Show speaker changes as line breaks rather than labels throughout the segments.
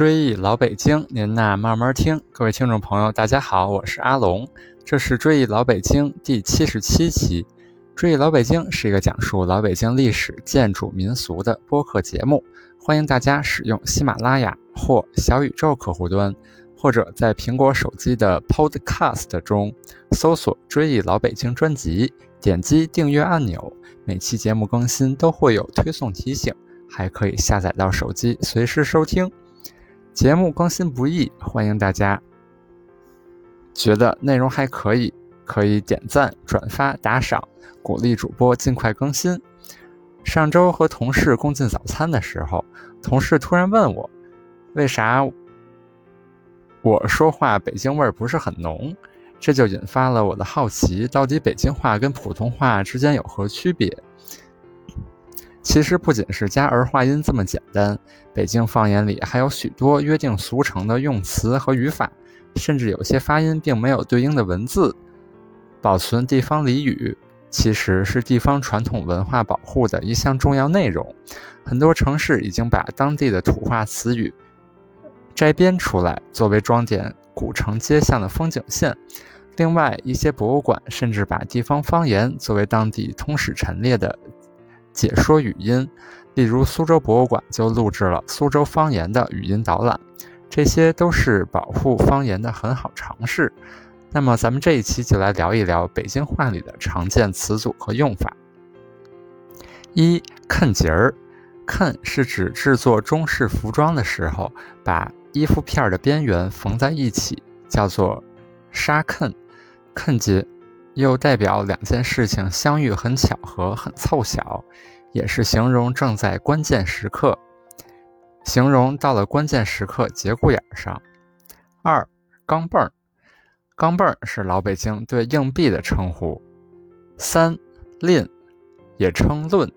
追忆老北京，您呐慢慢听。各位听众朋友，大家好，我是阿龙，这是追忆老北京第七十七期。追忆老北京是一个讲述老北京历史、建筑、民俗的播客节目，欢迎大家使用喜马拉雅或小宇宙客户端，或者在苹果手机的 Podcast 中搜索“追忆老北京”专辑，点击订阅按钮，每期节目更新都会有推送提醒。还可以下载到手机，随时收听。节目更新不易，欢迎大家觉得内容还可以，可以点赞、转发、打赏，鼓励主播尽快更新。上周和同事共进早餐的时候，同事突然问我，为啥我说话北京味儿不是很浓？这就引发了我的好奇，到底北京话跟普通话之间有何区别？其实不仅是加儿化音这么简单，北京方言里还有许多约定俗成的用词和语法，甚至有些发音并没有对应的文字。保存地方俚语其实是地方传统文化保护的一项重要内容。很多城市已经把当地的土话词语摘编出来，作为装点古城街巷的风景线。另外，一些博物馆甚至把地方方言作为当地通史陈列的。解说语音，例如苏州博物馆就录制了苏州方言的语音导览，这些都是保护方言的很好尝试。那么，咱们这一期就来聊一聊北京话里的常见词组和用法。一扦结儿，扦是指制作中式服装的时候，把衣服片的边缘缝在一起，叫做纱扦。扦结。又代表两件事情相遇很巧合、很凑巧，也是形容正在关键时刻，形容到了关键时刻节骨眼上。二钢镚儿，钢镚儿是老北京对硬币的称呼。三吝，也称论，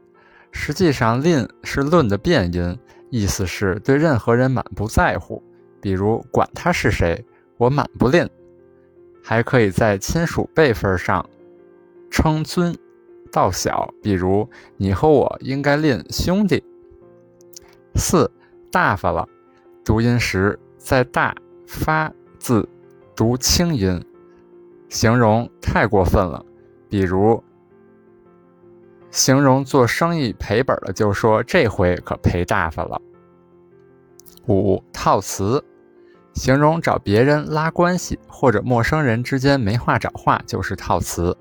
实际上吝是论的变音，意思是对任何人满不在乎，比如管他是谁，我满不吝。还可以在亲属辈分上称尊道小，比如你和我应该吝兄弟。四大发了，读音时在大发字读轻音，形容太过分了。比如形容做生意赔本了，就说这回可赔大发了。五套词。形容找别人拉关系，或者陌生人之间没话找话，就是套词。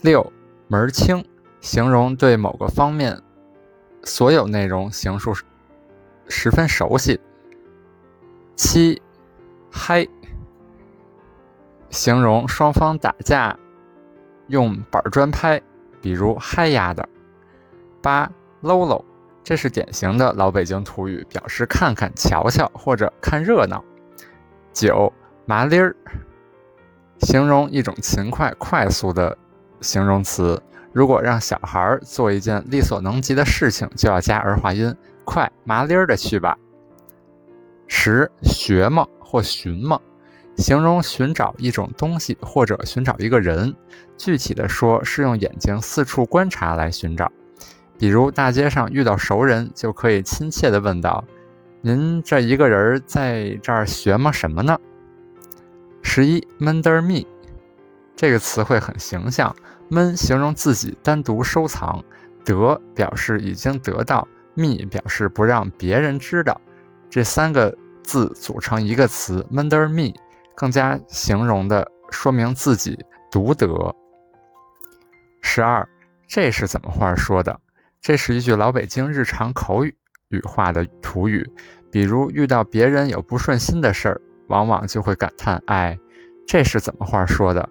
六门儿清，形容对某个方面所有内容形述十分熟悉。七嗨，形容双方打架用板砖拍，比如嗨呀的。八喽喽。这是典型的老北京土语，表示看看、瞧瞧或者看热闹。九麻利儿，形容一种勤快、快速的形容词。如果让小孩做一件力所能及的事情，就要加儿化音，快麻利儿的去吧。十学嘛或寻嘛，形容寻找一种东西或者寻找一个人。具体的说，是用眼睛四处观察来寻找。比如大街上遇到熟人，就可以亲切地问道：“您这一个人在这儿学吗？什么呢？”十一闷得儿密，这个词汇很形象。闷形容自己单独收藏，得表示已经得到，，me 表示不让别人知道。这三个字组成一个词，闷得儿密，更加形容的说明自己独得。十二，这是怎么话说的？这是一句老北京日常口语语化的土语，比如遇到别人有不顺心的事儿，往往就会感叹：“哎，这是怎么话说的？”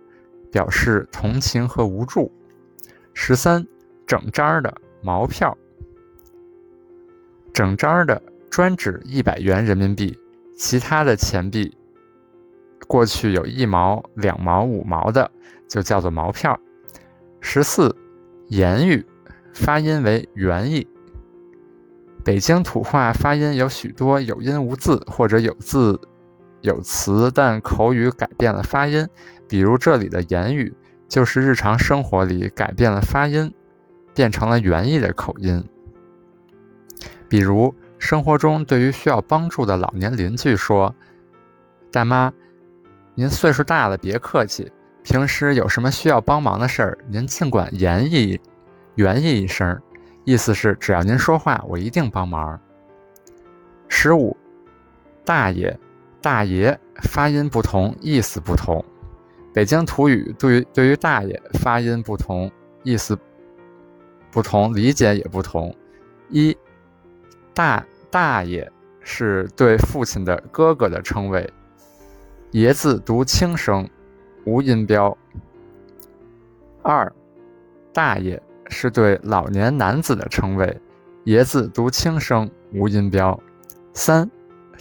表示同情和无助。十三，整张的毛票，整张的专指一百元人民币，其他的钱币，过去有一毛、两毛、五毛的，就叫做毛票。十四，言语。发音为元意。北京土话发音有许多有音无字，或者有字有词，但口语改变了发音。比如这里的言语，就是日常生活里改变了发音，变成了元意的口音。比如生活中对于需要帮助的老年邻居说：“大妈，您岁数大了，别客气。平时有什么需要帮忙的事儿，您尽管言议圆意一声，意思是只要您说话，我一定帮忙。”十五，大爷，大爷发音不同，意思不同。北京土语对于对于大爷发音不同，意思不同，理解也不同。一，大大爷是对父亲的哥哥的称谓，爷字读轻声，无音标。二，大爷是对老年男子的称谓，爷字读轻声，无音标。三，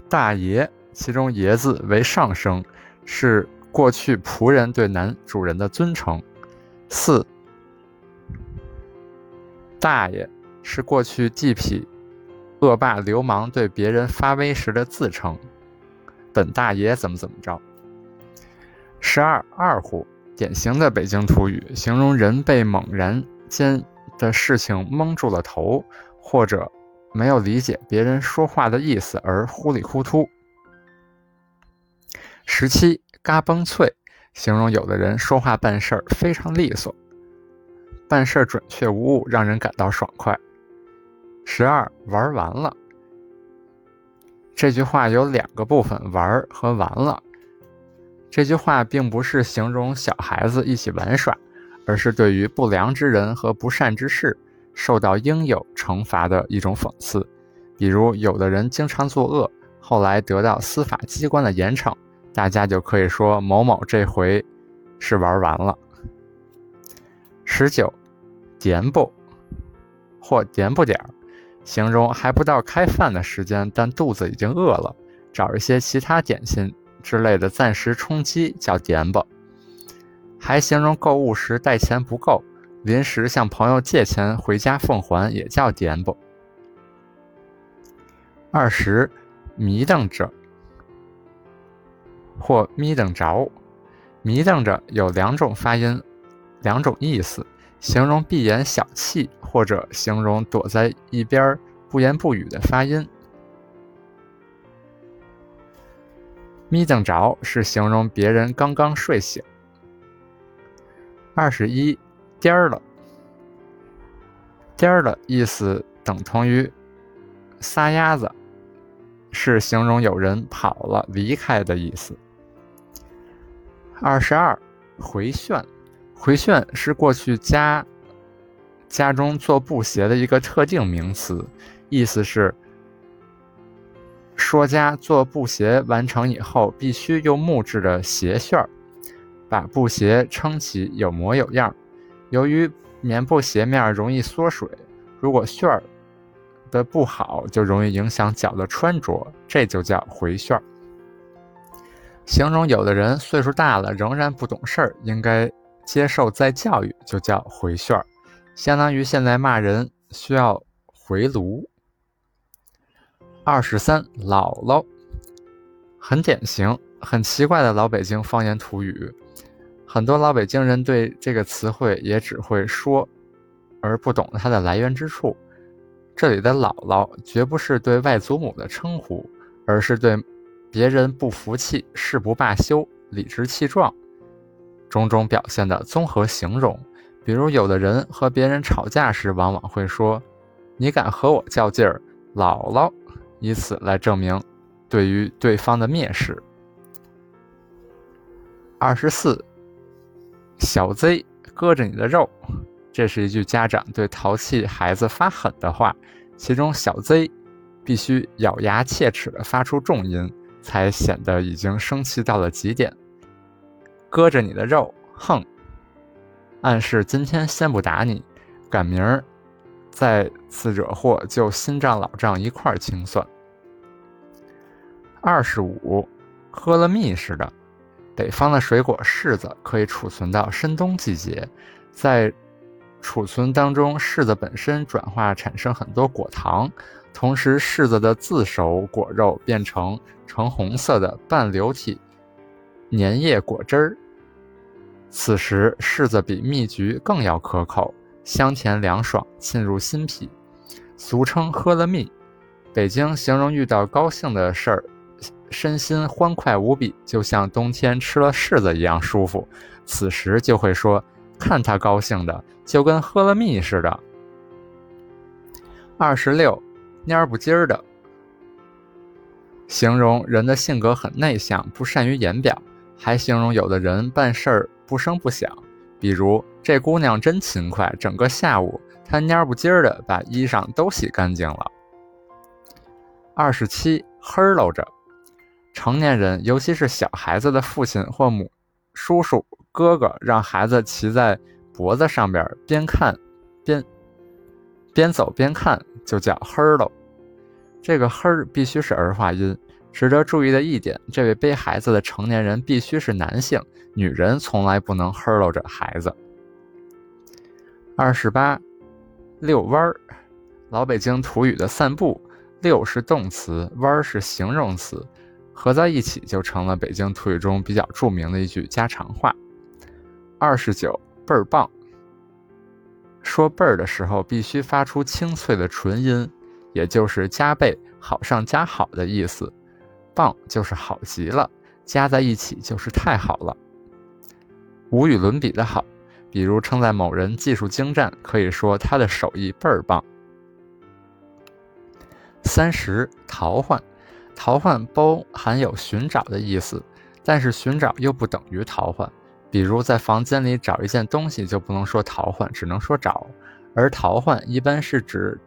大爷其中爷字为上声，是。过去仆人对男主人的尊称。四，大爷是过去地痞、恶霸、流氓对别人发威时的自称。本大爷怎么怎么着。十二，二胡，典型的北京土语，形容人被猛然间的事情蒙住了头，或者没有理解别人说话的意思而糊里糊涂。十七。嘎嘣脆，形容有的人说话办事儿非常利索，办事儿准确无误，让人感到爽快。十二玩完了，这句话有两个部分，玩和完了。这句话并不是形容小孩子一起玩耍，而是对于不良之人和不善之事受到应有惩罚的一种讽刺。比如，有的人经常作恶，后来得到司法机关的严惩。大家就可以说某某这回是玩完了。十九，点不或点不点儿，形容还不到开饭的时间，但肚子已经饿了，找一些其他点心之类的暂时充饥叫点不。还形容购物时带钱不够，临时向朋友借钱回家奉还也叫点不。二十，迷瞪着。或眯瞪着，眯瞪着有两种发音，两种意思，形容闭眼小气，或者形容躲在一边不言不语的发音。眯瞪着是形容别人刚刚睡醒。二十一，颠儿了，颠儿了意思等同于撒丫子，是形容有人跑了、离开的意思。二十二，回旋，回旋是过去家家中做布鞋的一个特定名词，意思是说家做布鞋完成以后，必须用木质的鞋楦儿把布鞋撑起，有模有样。由于棉布鞋面容易缩水，如果旋儿的不好，就容易影响脚的穿着，这就叫回旋儿。形容有的人岁数大了仍然不懂事儿，应该接受再教育，就叫回旋儿，相当于现在骂人需要回炉。二十三，姥姥，很典型、很奇怪的老北京方言土语，很多老北京人对这个词汇也只会说，而不懂它的来源之处。这里的姥姥绝不是对外祖母的称呼，而是对。别人不服气，誓不罢休，理直气壮，种种表现的综合形容。比如，有的人和别人吵架时，往往会说：“你敢和我较劲儿，姥姥！”以此来证明对于对方的蔑视。二十四，小 Z 割着你的肉，这是一句家长对淘气孩子发狠的话，其中“小 Z ”必须咬牙切齿地发出重音。才显得已经生气到了极点，割着你的肉，哼！暗示今天先不打你，赶明儿再次惹祸就新账老账一块清算。二十五，喝了蜜似的。北方的水果柿子可以储存到深冬季节，在储存当中，柿子本身转化产生很多果糖。同时，柿子的自熟果肉变成橙红色的半流体粘液果汁儿。此时，柿子比蜜橘更要可口，香甜凉爽，沁入心脾，俗称“喝了蜜”。北京形容遇到高兴的事儿，身心欢快无比，就像冬天吃了柿子一样舒服。此时就会说：“看他高兴的，就跟喝了蜜似的。”二十六，蔫不唧儿的，形容人的性格很内向，不善于言表，还形容有的人办事儿不声不响。比如这姑娘真勤快，整个下午她蔫不唧儿的把衣裳都洗干净了。二十七，呵喽着，成年人尤其是小孩子的父亲或母、叔叔、哥哥，让孩子骑在脖子上边，边看边。边走边看就叫呵喽，这个呵必须是儿化音。值得注意的一点，这位背孩子的成年人必须是男性，女人从来不能呵喽着孩子。二十八，遛弯儿，老北京土语的散步，遛是动词，弯儿是形容词，合在一起就成了北京土语中比较著名的一句家常话。二十九，倍儿棒。说“倍儿”的时候，必须发出清脆的唇音，也就是加倍、好上加好的意思。棒就是好极了，加在一起就是太好了，无与伦比的好。比如称赞某人技术精湛，可以说他的手艺倍儿棒。三十，淘换，淘换包含有寻找的意思，但是寻找又不等于淘换。比如在房间里找一件东西，就不能说淘换，只能说找。而淘换一般是指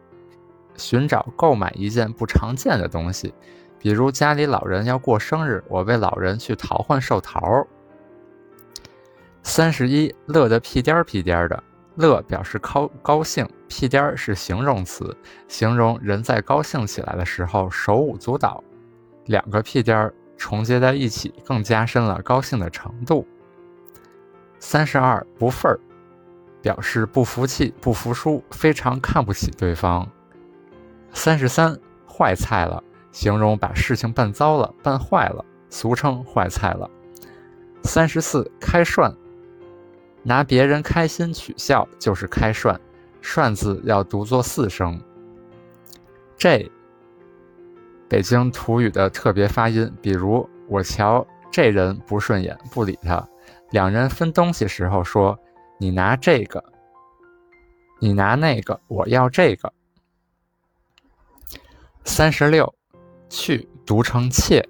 寻找购买一件不常见的东西。比如家里老人要过生日，我为老人去淘换寿桃。三十一，乐得屁颠儿屁颠儿的，乐表示高高兴，屁颠儿是形容词，形容人在高兴起来的时候手舞足蹈。两个屁颠儿重接在一起，更加深了高兴的程度。三十二不忿儿，表示不服气、不服输，非常看不起对方。三十三坏菜了，形容把事情办糟了、办坏了，俗称坏菜了。三十四开涮，拿别人开心取笑就是开涮，涮字要读作四声。这，北京土语的特别发音，比如我瞧这人不顺眼，不理他。两人分东西时候说：“你拿这个，你拿那个，我要这个。”三十六，去读成切，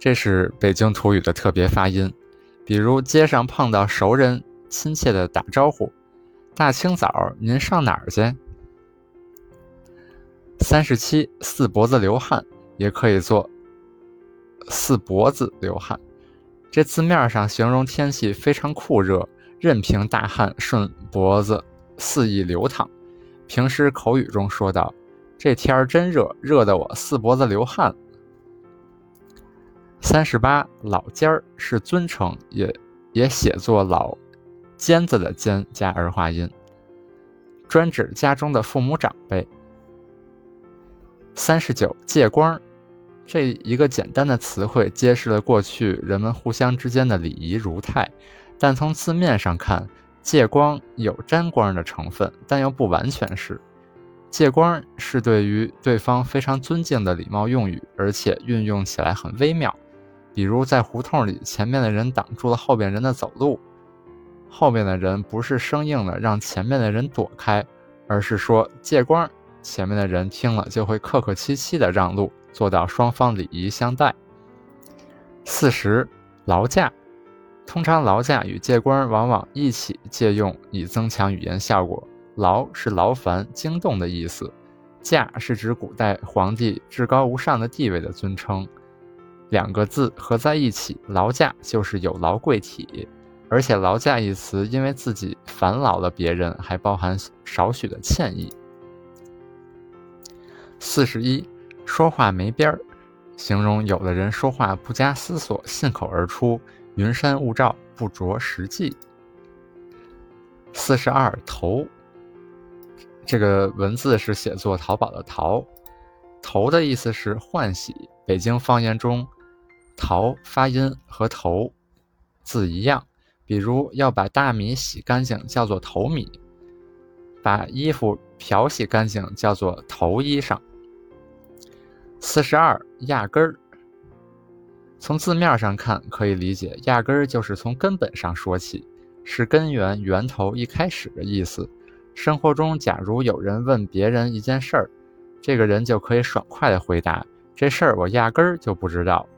这是北京土语的特别发音。比如街上碰到熟人，亲切的打招呼：“大清早您上哪儿去？”三十七，四脖子流汗，也可以做四脖子流汗。这字面上形容天气非常酷热，任凭大汗顺脖子肆意流淌。平时口语中说道：“这天儿真热，热得我四脖子流汗。”三十八，老尖儿是尊称，也也写作老尖子的尖加儿化音，专指家中的父母长辈。三十九，借光。这一个简单的词汇揭示了过去人们互相之间的礼仪如态，但从字面上看，借光有沾光的成分，但又不完全是。借光是对于对方非常尊敬的礼貌用语，而且运用起来很微妙。比如在胡同里，前面的人挡住了后边人的走路，后面的人不是生硬的让前面的人躲开，而是说借光，前面的人听了就会客客气气的让路。做到双方礼仪相待。四十，劳驾，通常劳驾与借官往往一起借用，以增强语言效果。劳是劳烦、惊动的意思，驾是指古代皇帝至高无上的地位的尊称。两个字合在一起，劳驾就是有劳贵体。而且劳驾一词，因为自己烦劳了别人，还包含少许的歉意。四十一。说话没边儿，形容有的人说话不加思索，信口而出，云山雾罩，不着实际。四十二头，这个文字是写作淘宝的淘，头的意思是换洗。北京方言中，淘发音和头字一样，比如要把大米洗干净叫做头米，把衣服漂洗干净叫做头衣裳。四十二，压根儿。从字面上看，可以理解，压根儿就是从根本上说起，是根源、源头、一开始的意思。生活中，假如有人问别人一件事儿，这个人就可以爽快地回答：“这事儿我压根儿就不知道。”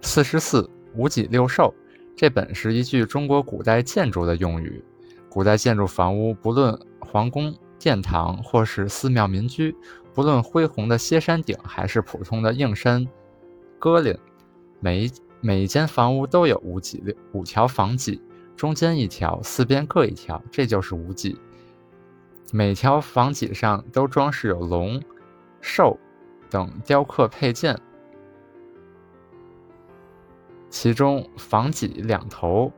四十四，五脊六兽，这本是一句中国古代建筑的用语。古代建筑房屋，不论皇宫、殿堂，或是寺庙、民居，不论恢宏的歇山顶，还是普通的硬山。戈林，每一每一间房屋都有五脊六五条房脊，中间一条，四边各一条，这就是五脊。每条房脊上都装饰有龙、兽等雕刻配件，其中房脊两头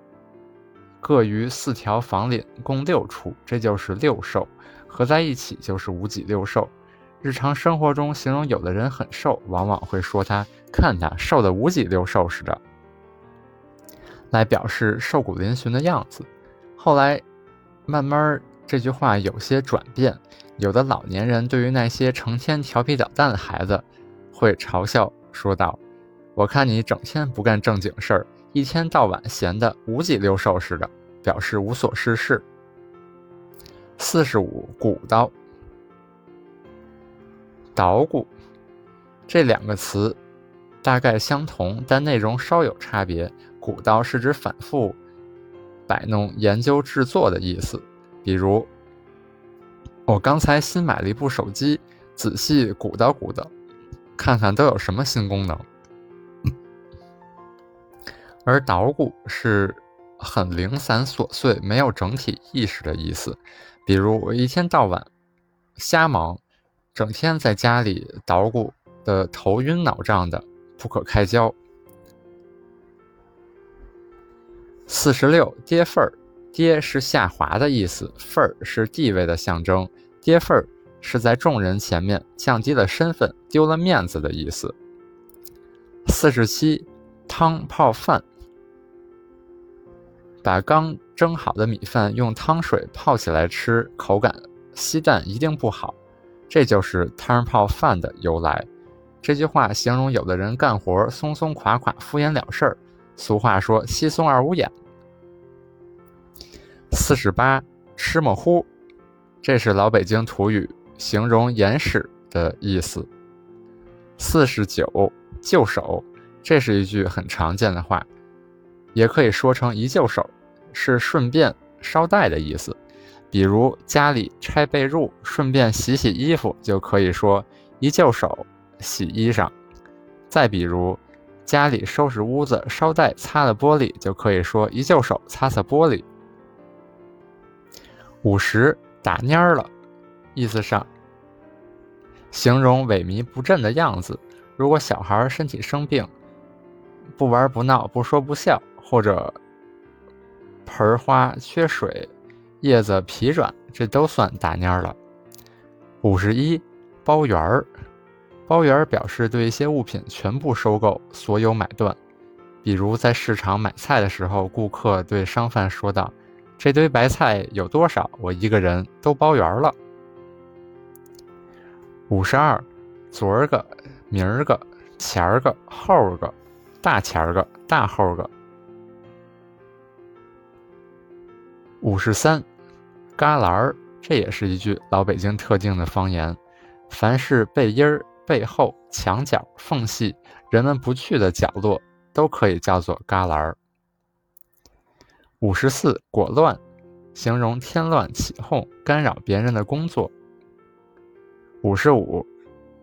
各于四条房檩，共六处，这就是六兽，合在一起就是五脊六兽。日常生活中，形容有的人很瘦，往往会说他看他瘦的五脊六兽似的，来表示瘦骨嶙峋的样子。后来，慢慢这句话有些转变，有的老年人对于那些成天调皮捣蛋的孩子，会嘲笑说道：“我看你整天不干正经事儿，一天到晚闲得五脊六兽似的，表示无所事事。”四十五，鼓捣。捣鼓这两个词大概相同，但内容稍有差别。鼓捣是指反复摆弄、研究制作的意思。比如，我刚才新买了一部手机，仔细鼓捣鼓捣，看看都有什么新功能。而捣鼓是很零散琐碎、没有整体意识的意思。比如，我一天到晚瞎忙。整天在家里捣鼓的头晕脑胀的不可开交。四十六，跌份儿，跌是下滑的意思，份儿是地位的象征，跌份儿是在众人前面降低了身份，丢了面子的意思。四十七，汤泡饭，把刚蒸好的米饭用汤水泡起来吃，口感稀淡，一定不好。这就是汤泡饭的由来。这句话形容有的人干活松松垮垮、敷衍了事儿。俗话说“稀松而无眼”。四十八，吃么糊，这是老北京土语，形容眼屎的意思。四十九，就手，这是一句很常见的话，也可以说成一就手，是顺便捎带的意思。比如家里拆被褥，顺便洗洗衣服，就可以说一就手洗衣裳。再比如家里收拾屋子，捎带擦了玻璃，就可以说一就手擦擦玻璃。五十打蔫儿了，意思上形容萎靡不振的样子。如果小孩身体生病，不玩不闹，不说不笑，或者盆花缺水。叶子皮软，这都算打蔫儿了。五十一，包圆儿，包圆儿表示对一些物品全部收购，所有买断。比如在市场买菜的时候，顾客对商贩说道：“这堆白菜有多少？我一个人都包圆了。”五十二，昨儿个、明儿个、前儿个、后儿个、大前儿个、大后儿个。五十三。旮旯儿，这也是一句老北京特定的方言。凡是背阴儿、背后、墙角、缝隙，人们不去的角落，都可以叫做旮旯儿。五十四，裹乱，形容添乱起哄，干扰别人的工作。五十五，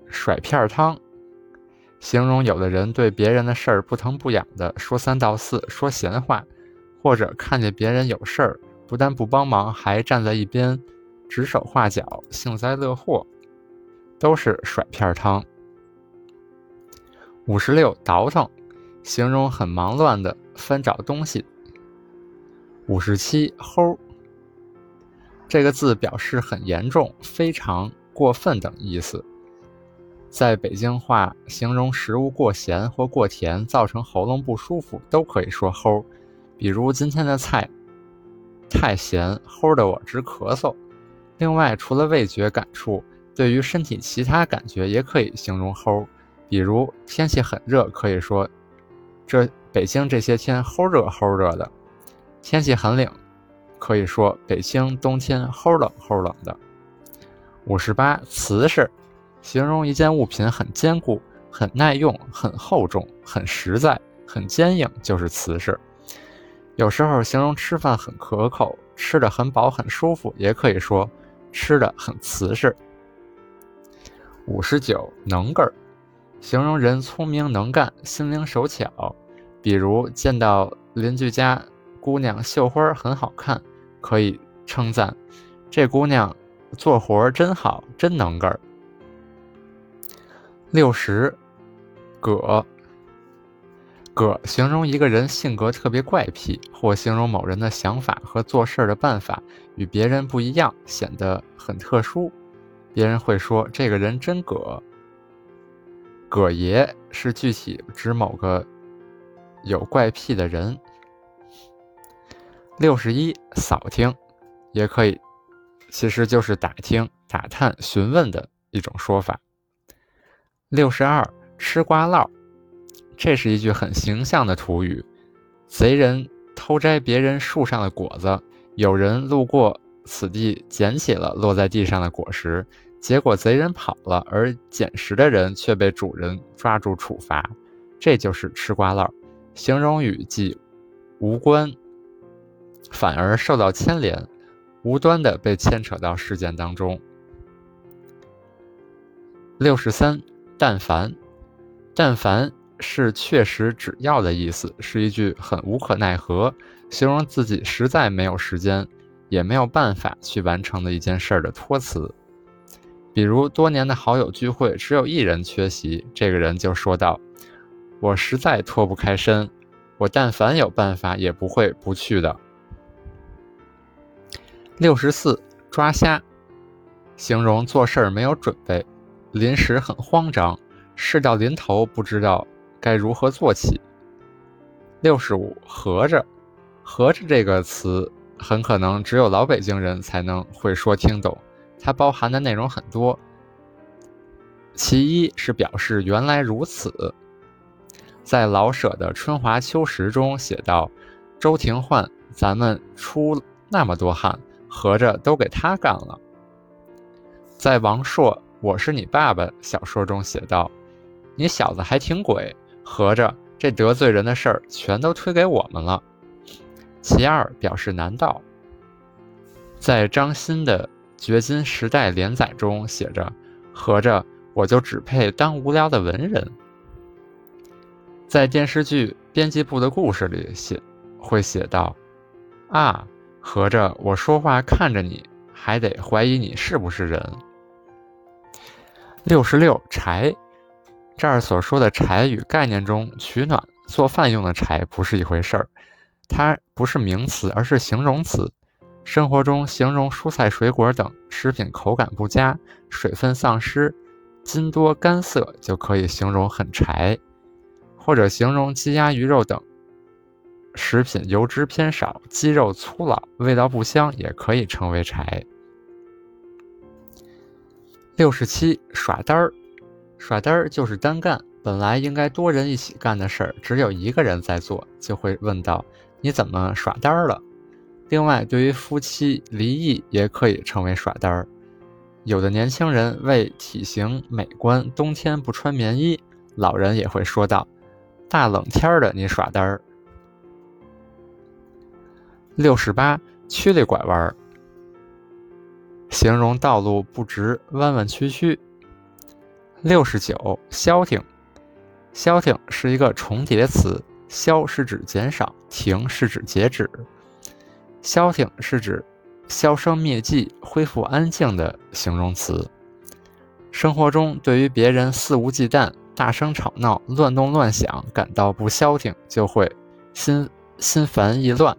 甩片汤，形容有的人对别人的事儿不疼不痒的说三道四，说闲话，或者看见别人有事儿。不但不帮忙，还站在一边指手画脚、幸灾乐祸，都是甩片汤。五十六倒腾，形容很忙乱的翻找东西。五十七齁，这个字表示很严重、非常过分等意思。在北京话，形容食物过咸或过甜，造成喉咙不舒服，都可以说齁。比如今天的菜。太咸，齁得我直咳嗽。另外，除了味觉感触，对于身体其他感觉也可以形容齁，比如天气很热，可以说这北京这些天齁热齁热的；天气很冷，可以说北京冬天齁冷齁冷的。五十八，瓷实，形容一件物品很坚固、很耐用、很厚重、很实在、很坚硬，就是瓷实。有时候形容吃饭很可口，吃的很饱很舒服，也可以说吃的很瓷实。五十九，能个儿，形容人聪明能干、心灵手巧。比如见到邻居家姑娘绣花很好看，可以称赞这姑娘。做活真好，真能个儿。六十，葛，葛形容一个人性格特别怪癖，或形容某人的想法和做事的办法与别人不一样，显得很特殊。别人会说这个人真葛。葛爷是具体指某个有怪癖的人。六十一，扫听，也可以。其实就是打听、打探、询问的一种说法。六十二，吃瓜唠，这是一句很形象的土语。贼人偷摘别人树上的果子，有人路过此地，捡起了落在地上的果实，结果贼人跑了，而捡拾的人却被主人抓住处罚。这就是吃瓜唠，形容语既无关，反而受到牵连。无端的被牵扯到事件当中。六十三，但凡，但凡是确实只要的意思，是一句很无可奈何，形容自己实在没有时间，也没有办法去完成的一件事的托词。比如多年的好友聚会，只有一人缺席，这个人就说道：“我实在脱不开身，我但凡有办法，也不会不去的。”六十四抓瞎，形容做事儿没有准备，临时很慌张，事到临头不知道该如何做起。六十五合着，合着这个词很可能只有老北京人才能会说听懂，它包含的内容很多。其一是表示原来如此，在老舍的《春华秋实》中写道：“周廷焕，咱们出那么多汗。”合着都给他干了。在王朔《我是你爸爸》小说中写道：“你小子还挺鬼，合着这得罪人的事儿全都推给我们了。”其二表示难道。在张欣的《掘金时代》连载中写着：“合着我就只配当无聊的文人。”在电视剧《编辑部的故事》里写会写道：“啊。”合着我说话看着你，还得怀疑你是不是人。六十六柴，这儿所说的柴与概念中取暖、做饭用的柴不是一回事儿，它不是名词，而是形容词。生活中形容蔬菜、水果等食品口感不佳、水分丧失、筋多干涩，就可以形容很柴，或者形容鸡鸭鱼肉等。食品油脂偏少，鸡肉粗老，味道不香，也可以称为柴。六十七，耍单儿，耍单儿就是单干，本来应该多人一起干的事儿，只有一个人在做，就会问到你怎么耍单儿了？另外，对于夫妻离异，也可以称为耍单儿。有的年轻人为体型美观，冬天不穿棉衣，老人也会说道：大冷天的你耍单儿。六十八，曲里拐弯，形容道路不直、弯弯曲曲。六十九，消停，消停是一个重叠词，消是指减少，停是指截止。消停是指销声灭迹、恢复安静的形容词。生活中，对于别人肆无忌惮、大声吵闹、乱动乱响感到不消停，就会心心烦意乱。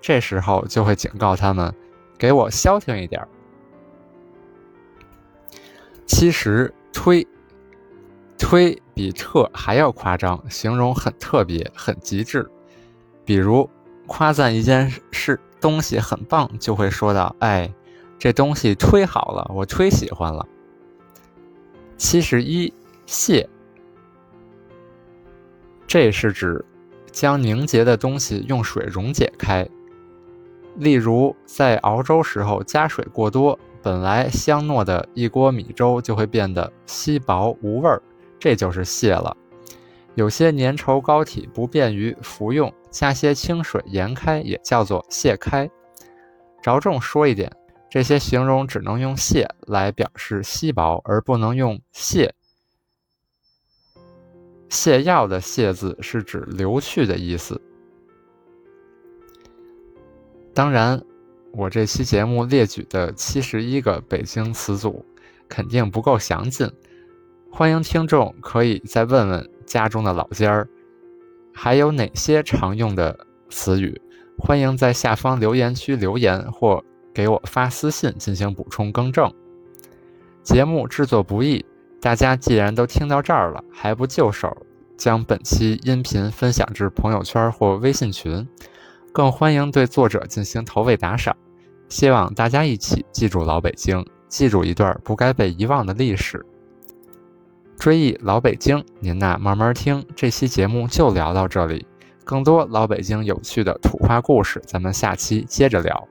这时候就会警告他们，给我消停一点儿。其实推推比特还要夸张，形容很特别、很极致。比如夸赞一件事东西很棒，就会说到：“哎，这东西忒好了，我忒喜欢了。”七十一，泄，这是指将凝结的东西用水溶解开。例如，在熬粥时候加水过多，本来香糯的一锅米粥就会变得稀薄无味儿，这就是泻了。有些粘稠膏体不便于服用，加些清水研开，也叫做泻开。着重说一点，这些形容只能用泻来表示稀薄，而不能用泻。泻药的泻字是指流去的意思。当然，我这期节目列举的七十一个北京词组肯定不够详尽，欢迎听众可以再问问家中的老家儿，还有哪些常用的词语，欢迎在下方留言区留言或给我发私信进行补充更正。节目制作不易，大家既然都听到这儿了，还不就手将本期音频分享至朋友圈或微信群？更欢迎对作者进行投喂打赏，希望大家一起记住老北京，记住一段不该被遗忘的历史。追忆老北京，您呐慢慢听。这期节目就聊到这里，更多老北京有趣的土话故事，咱们下期接着聊。